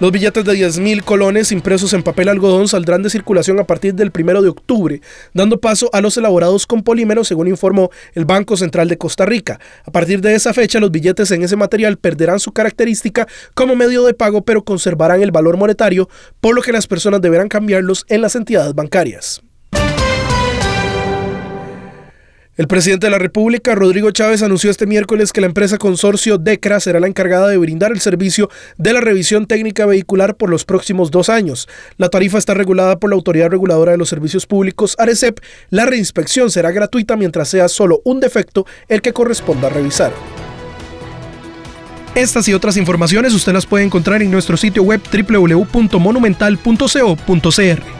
Los billetes de 10.000 colones impresos en papel algodón saldrán de circulación a partir del 1 de octubre, dando paso a los elaborados con polímeros, según informó el Banco Central de Costa Rica. A partir de esa fecha, los billetes en ese material perderán su característica como medio de pago, pero conservarán el valor monetario, por lo que las personas deberán cambiarlos en las entidades bancarias. El presidente de la República, Rodrigo Chávez, anunció este miércoles que la empresa consorcio DECRA será la encargada de brindar el servicio de la revisión técnica vehicular por los próximos dos años. La tarifa está regulada por la Autoridad Reguladora de los Servicios Públicos, ARECEP. La reinspección será gratuita mientras sea solo un defecto el que corresponda revisar. Estas y otras informaciones usted las puede encontrar en nuestro sitio web www.monumental.co.cr.